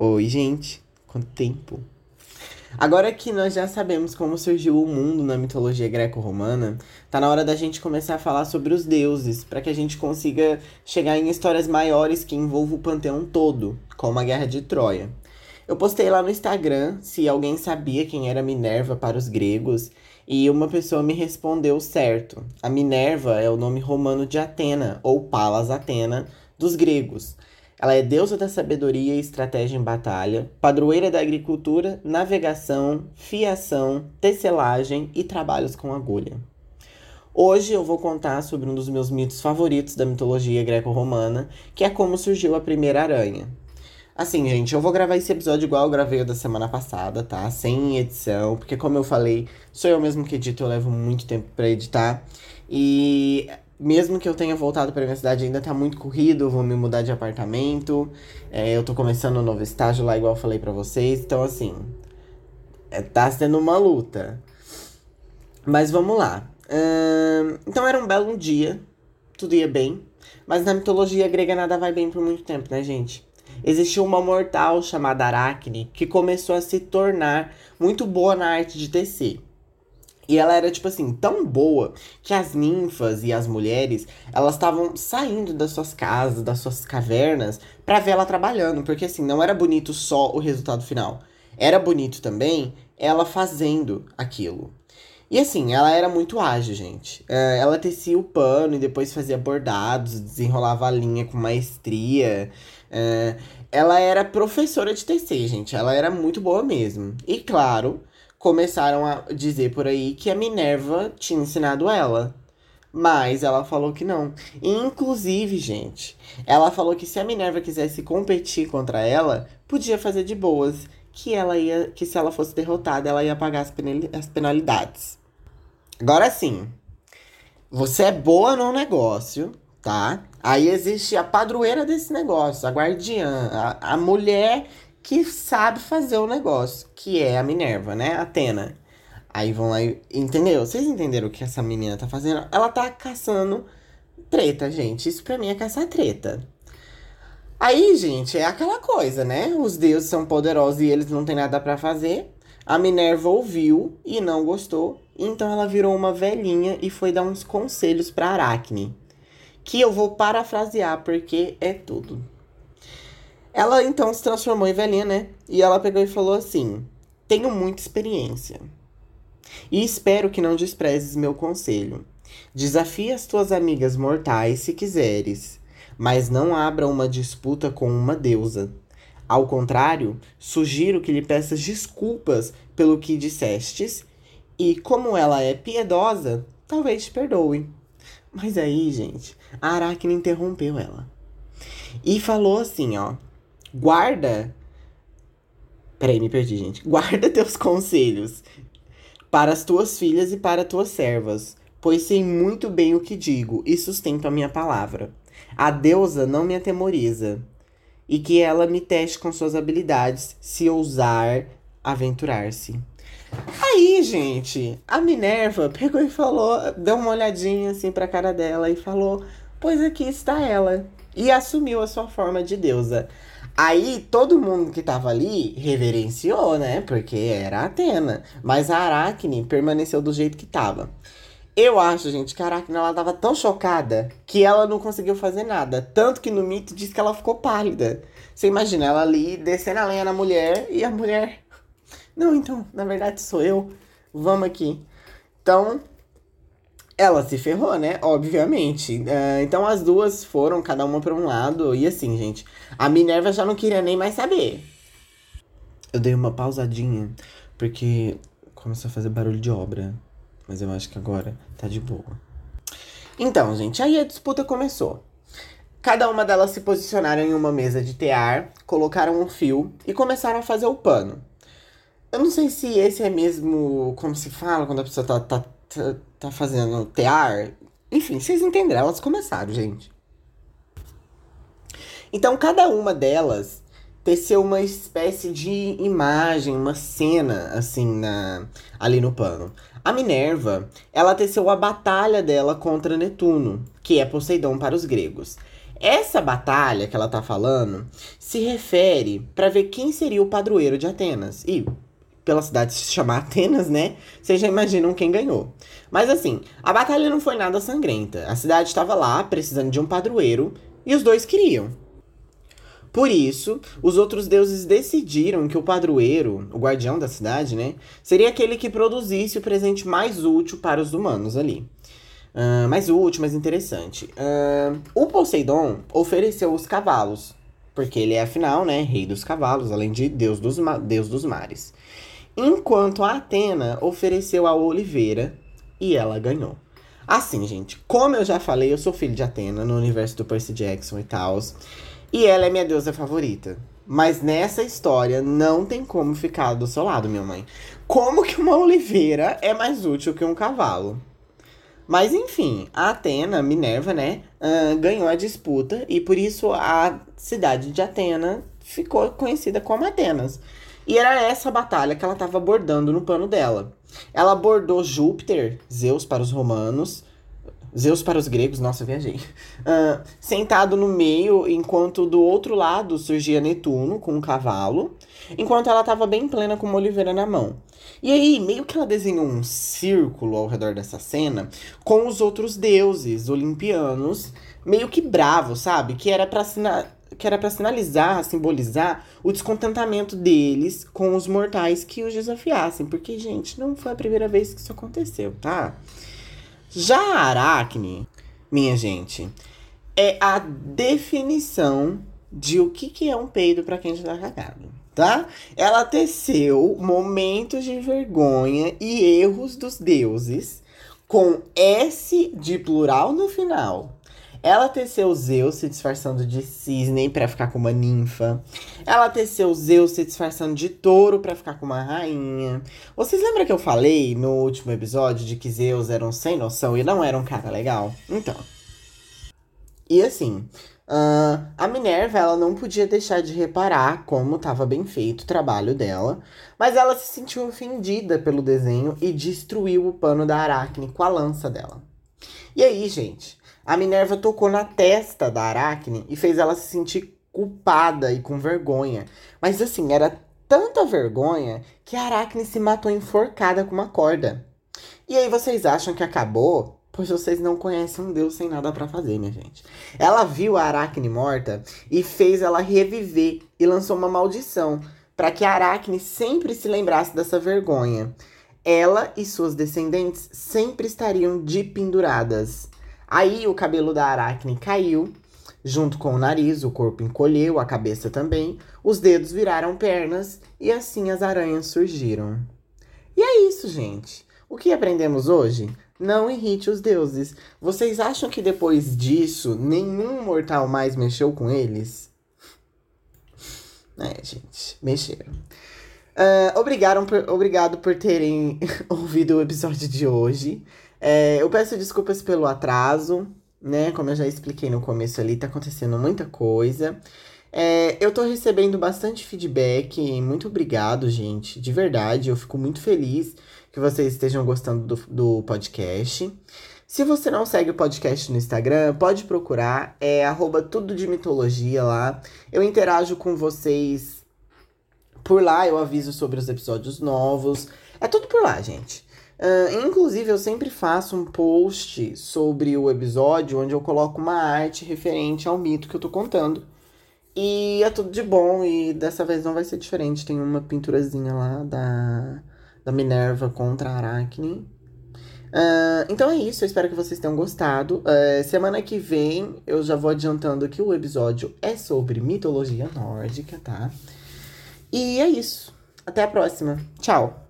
Oi, gente. Quanto tempo? Agora que nós já sabemos como surgiu o mundo na mitologia greco-romana, tá na hora da gente começar a falar sobre os deuses, para que a gente consiga chegar em histórias maiores que envolvam o panteão todo, como a Guerra de Troia. Eu postei lá no Instagram se alguém sabia quem era Minerva para os gregos, e uma pessoa me respondeu certo. A Minerva é o nome romano de Atena, ou Palas Atena, dos gregos. Ela é deusa da sabedoria e estratégia em batalha, padroeira da agricultura, navegação, fiação, tecelagem e trabalhos com agulha. Hoje eu vou contar sobre um dos meus mitos favoritos da mitologia greco-romana, que é como surgiu a primeira aranha. Assim, gente, eu vou gravar esse episódio igual eu gravei o da semana passada, tá? Sem edição, porque como eu falei, sou eu mesmo que edito, eu levo muito tempo para editar. E mesmo que eu tenha voltado para minha cidade, ainda tá muito corrido, vou me mudar de apartamento. É, eu tô começando um novo estágio lá, igual eu falei para vocês. Então, assim, é, tá sendo uma luta. Mas vamos lá. Então era um belo dia, tudo ia bem. Mas na mitologia grega nada vai bem por muito tempo, né, gente? Existiu uma mortal chamada Aracne que começou a se tornar muito boa na arte de tecer. E ela era, tipo assim, tão boa que as ninfas e as mulheres, elas estavam saindo das suas casas, das suas cavernas, para ver ela trabalhando. Porque, assim, não era bonito só o resultado final. Era bonito também ela fazendo aquilo. E assim, ela era muito ágil, gente. É, ela tecia o pano e depois fazia bordados, desenrolava a linha com maestria. É, ela era professora de tecer, gente. Ela era muito boa mesmo. E claro, começaram a dizer por aí que a Minerva tinha ensinado ela. Mas ela falou que não. Inclusive, gente, ela falou que se a Minerva quisesse competir contra ela, podia fazer de boas. Que ela ia. Que se ela fosse derrotada, ela ia pagar as, as penalidades. Agora sim. Você é boa no negócio, tá? Aí existe a padroeira desse negócio, a guardiã, a, a mulher que sabe fazer o negócio, que é a Minerva, né? Atena. Aí vão lá e. Entendeu? Vocês entenderam o que essa menina tá fazendo? Ela tá caçando treta, gente. Isso pra mim é caçar treta. Aí, gente, é aquela coisa, né? Os deuses são poderosos e eles não têm nada para fazer. A Minerva ouviu e não gostou, então ela virou uma velhinha e foi dar uns conselhos para Aracne, que eu vou parafrasear porque é tudo. Ela então se transformou em velhinha, né? E ela pegou e falou assim: Tenho muita experiência. E espero que não desprezes meu conselho. Desafie as tuas amigas mortais se quiseres, mas não abra uma disputa com uma deusa. Ao contrário, sugiro que lhe peças desculpas pelo que dissestes, e como ela é piedosa, talvez te perdoe. Mas aí, gente, a Aracne interrompeu ela. E falou assim, ó. Guarda. Peraí, me perdi, gente. Guarda teus conselhos para as tuas filhas e para tuas servas, pois sei muito bem o que digo e sustento a minha palavra. A deusa não me atemoriza, e que ela me teste com suas habilidades, se ousar aventurar-se. Aí, gente, a Minerva pegou e falou, deu uma olhadinha assim pra cara dela e falou: Pois aqui está ela. E assumiu a sua forma de deusa. Aí todo mundo que tava ali reverenciou, né? Porque era Atena. Mas a Aracne permaneceu do jeito que tava. Eu acho, gente, que a Aracne ela tava tão chocada que ela não conseguiu fazer nada. Tanto que no mito diz que ela ficou pálida. Você imagina ela ali descendo a lenha na mulher e a mulher. Não, então, na verdade sou eu. Vamos aqui. Então, ela se ferrou, né? Obviamente. Uh, então as duas foram, cada uma para um lado. E assim, gente, a Minerva já não queria nem mais saber. Eu dei uma pausadinha, porque começou a fazer barulho de obra. Mas eu acho que agora tá de boa. Então, gente, aí a disputa começou. Cada uma delas se posicionaram em uma mesa de tear, colocaram um fio e começaram a fazer o pano. Eu não sei se esse é mesmo como se fala quando a pessoa tá, tá tá, tá fazendo tear. Enfim, vocês entenderam, elas começaram, gente. Então, cada uma delas teceu uma espécie de imagem, uma cena, assim, na, ali no pano. A Minerva, ela teceu a batalha dela contra Netuno, que é Poseidon para os gregos. Essa batalha que ela tá falando se refere para ver quem seria o padroeiro de Atenas. E pela cidade se chamar Atenas, né? Vocês já imaginam quem ganhou. Mas assim, a batalha não foi nada sangrenta. A cidade estava lá precisando de um padroeiro e os dois queriam. Por isso, os outros deuses decidiram que o padroeiro, o guardião da cidade, né, seria aquele que produzisse o presente mais útil para os humanos ali. Uh, mais útil, mais interessante. Uh, o Poseidon ofereceu os cavalos, porque ele é, afinal, né, rei dos cavalos, além de deus dos, deus dos mares. Enquanto a Atena ofereceu a oliveira e ela ganhou. Assim, gente, como eu já falei, eu sou filho de Atena no universo do Percy Jackson e tal. E ela é minha deusa favorita. Mas nessa história não tem como ficar do seu lado, minha mãe. Como que uma oliveira é mais útil que um cavalo? Mas enfim, a Atena, Minerva, né, uh, ganhou a disputa e por isso a cidade de Atena ficou conhecida como Atenas. E era essa batalha que ela estava abordando no pano dela. Ela abordou Júpiter, Zeus para os romanos, Zeus para os gregos, nossa, viajei. Uh, sentado no meio, enquanto do outro lado surgia Netuno com um cavalo, enquanto ela estava bem plena com uma oliveira na mão. E aí, meio que ela desenhou um círculo ao redor dessa cena com os outros deuses olimpianos, meio que bravos, sabe? Que era para que era para sinalizar, simbolizar o descontentamento deles com os mortais que os desafiassem, porque gente, não foi a primeira vez que isso aconteceu, tá? Já a Aracne, minha gente, é a definição de o que, que é um peido para quem já tá cagado tá? Ela teceu momentos de vergonha e erros dos deuses com S de plural no final. Ela teceu Zeus se disfarçando de cisne para ficar com uma ninfa. Ela teceu Zeus se disfarçando de touro para ficar com uma rainha. Vocês lembram que eu falei no último episódio de que Zeus era um sem noção e não era um cara legal? Então. E assim, Uh, a Minerva ela não podia deixar de reparar como estava bem feito o trabalho dela, mas ela se sentiu ofendida pelo desenho e destruiu o pano da Aracne com a lança dela. E aí, gente, a Minerva tocou na testa da Aracne e fez ela se sentir culpada e com vergonha. Mas assim, era tanta vergonha que a Aracne se matou enforcada com uma corda. E aí vocês acham que acabou? Pois vocês não conhecem um Deus sem nada para fazer, minha gente. Ela viu a Aracne morta e fez ela reviver e lançou uma maldição para que a Aracne sempre se lembrasse dessa vergonha. Ela e suas descendentes sempre estariam de penduradas. Aí o cabelo da Aracne caiu, junto com o nariz, o corpo encolheu, a cabeça também, os dedos viraram pernas e assim as aranhas surgiram. E é isso, gente. O que aprendemos hoje? Não irrite os deuses. Vocês acham que depois disso nenhum mortal mais mexeu com eles? É, gente, mexeram. Uh, por, obrigado por terem ouvido o episódio de hoje. É, eu peço desculpas pelo atraso, né? Como eu já expliquei no começo ali, tá acontecendo muita coisa. É, eu tô recebendo bastante feedback. Muito obrigado, gente. De verdade, eu fico muito feliz que vocês estejam gostando do, do podcast. Se você não segue o podcast no Instagram, pode procurar, é arroba tudo de mitologia lá. Eu interajo com vocês por lá, eu aviso sobre os episódios novos. É tudo por lá, gente. Uh, inclusive, eu sempre faço um post sobre o episódio onde eu coloco uma arte referente ao mito que eu tô contando. E é tudo de bom, e dessa vez não vai ser diferente. Tem uma pinturazinha lá da da Minerva contra a Aracne. Uh, então é isso, eu espero que vocês tenham gostado. Uh, semana que vem eu já vou adiantando que o episódio é sobre mitologia nórdica, tá? E é isso. Até a próxima. Tchau!